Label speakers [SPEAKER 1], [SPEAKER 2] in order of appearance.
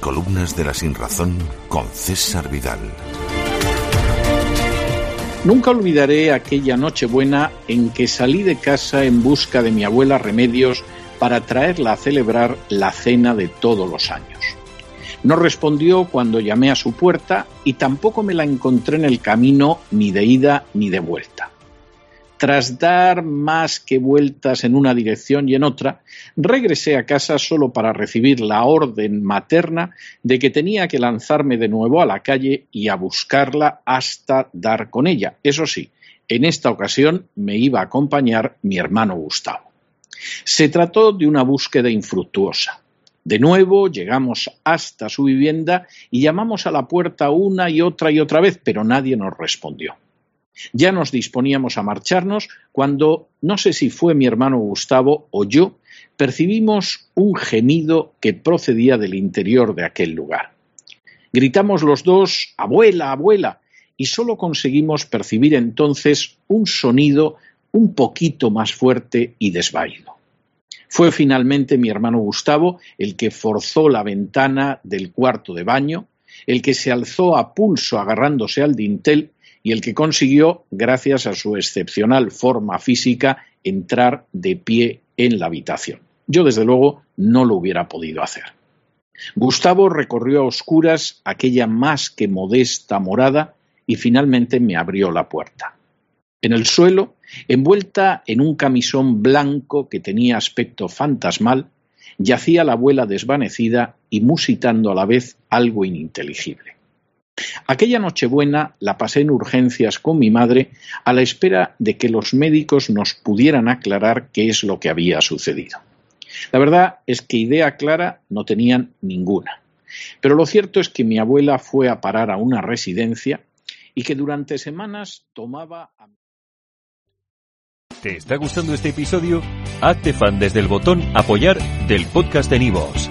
[SPEAKER 1] Crónicas de la Sinrazón con César Vidal.
[SPEAKER 2] Nunca olvidaré aquella Nochebuena en que salí de casa en busca de mi abuela Remedios para traerla a celebrar la cena de todos los años. No respondió cuando llamé a su puerta y tampoco me la encontré en el camino ni de ida ni de vuelta. Tras dar más que vueltas en una dirección y en otra, regresé a casa solo para recibir la orden materna de que tenía que lanzarme de nuevo a la calle y a buscarla hasta dar con ella. Eso sí, en esta ocasión me iba a acompañar mi hermano Gustavo. Se trató de una búsqueda infructuosa. De nuevo llegamos hasta su vivienda y llamamos a la puerta una y otra y otra vez, pero nadie nos respondió. Ya nos disponíamos a marcharnos cuando, no sé si fue mi hermano Gustavo o yo, percibimos un gemido que procedía del interior de aquel lugar. Gritamos los dos, abuela, abuela, y solo conseguimos percibir entonces un sonido un poquito más fuerte y desvaído. Fue finalmente mi hermano Gustavo el que forzó la ventana del cuarto de baño, el que se alzó a pulso agarrándose al dintel y el que consiguió, gracias a su excepcional forma física, entrar de pie en la habitación. Yo, desde luego, no lo hubiera podido hacer. Gustavo recorrió a oscuras aquella más que modesta morada y finalmente me abrió la puerta. En el suelo, envuelta en un camisón blanco que tenía aspecto fantasmal, yacía la abuela desvanecida y musitando a la vez algo ininteligible. Aquella Nochebuena la pasé en urgencias con mi madre a la espera de que los médicos nos pudieran aclarar qué es lo que había sucedido. La verdad es que idea clara no tenían ninguna. Pero lo cierto es que mi abuela fue a parar a una residencia y que durante semanas tomaba...
[SPEAKER 3] ¿Te está gustando este episodio? Hazte fan desde el botón apoyar del podcast de Nivos.